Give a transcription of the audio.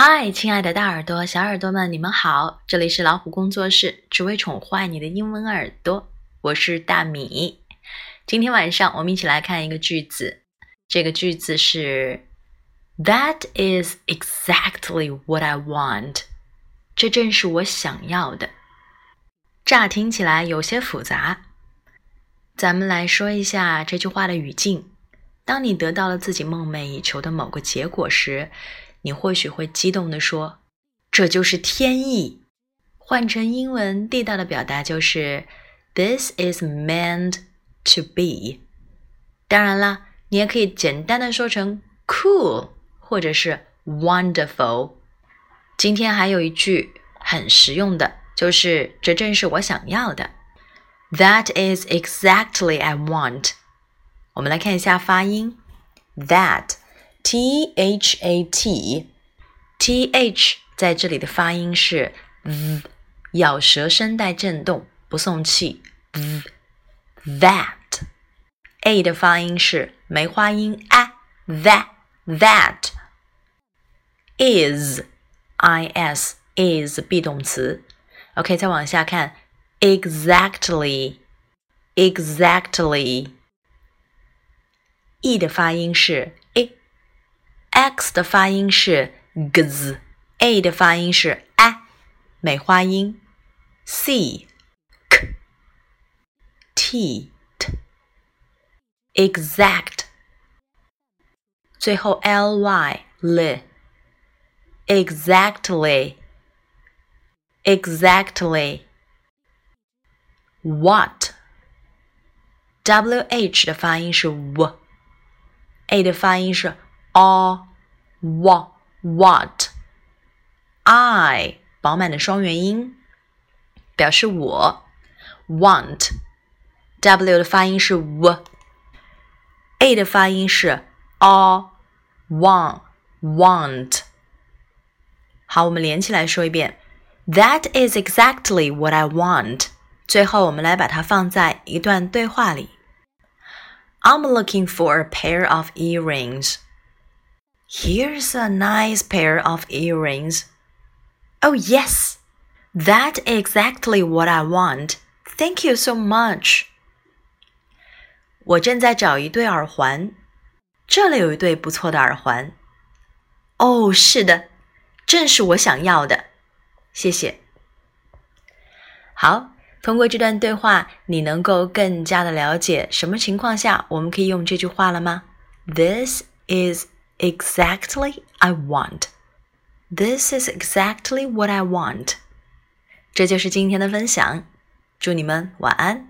嗨，亲爱的大耳朵、小耳朵们，你们好！这里是老虎工作室，只为宠坏你的英文耳朵。我是大米。今天晚上我们一起来看一个句子，这个句子是 That is exactly what I want。这正是我想要的。乍听起来有些复杂，咱们来说一下这句话的语境。当你得到了自己梦寐以求的某个结果时，你或许会激动地说：“这就是天意。”换成英文地道的表达就是 “This is meant to be”。当然啦，你也可以简单的说成 “cool” 或者是 “wonderful”。今天还有一句很实用的，就是“这正是我想要的”。That is exactly I want。我们来看一下发音，that。T H A T T H 在这里的发音是 v，咬舌声带震动，不送气。v that A 的发音是梅花音 a that that is I S is be 动词。OK，再往下看，exactly exactly E 的发音是 x 的发音是 gz，a 的发音是 a，美花音 c k t t exact，最后 ly l exactly exactly what wh 的发音是 w，a 的发音是 a。 what what I 饱满的双元音表示我 want W 的发音是 w，A 的发音是 a want want。好，我们连起来说一遍，That is exactly what I want。最后，我们来把它放在一段对话里。I'm looking for a pair of earrings. Here's a nice pair of earrings. Oh, yes, that's exactly what I want. Thank you so much. 我正在找一对耳环，这里有一对不错的耳环。哦，是的，正是我想要的。谢谢。好，通过这段对话，你能够更加的了解什么情况下我们可以用这句话了吗？This is exactly I want. This is exactly what I want. 这就是今天的分享，祝你们晚安。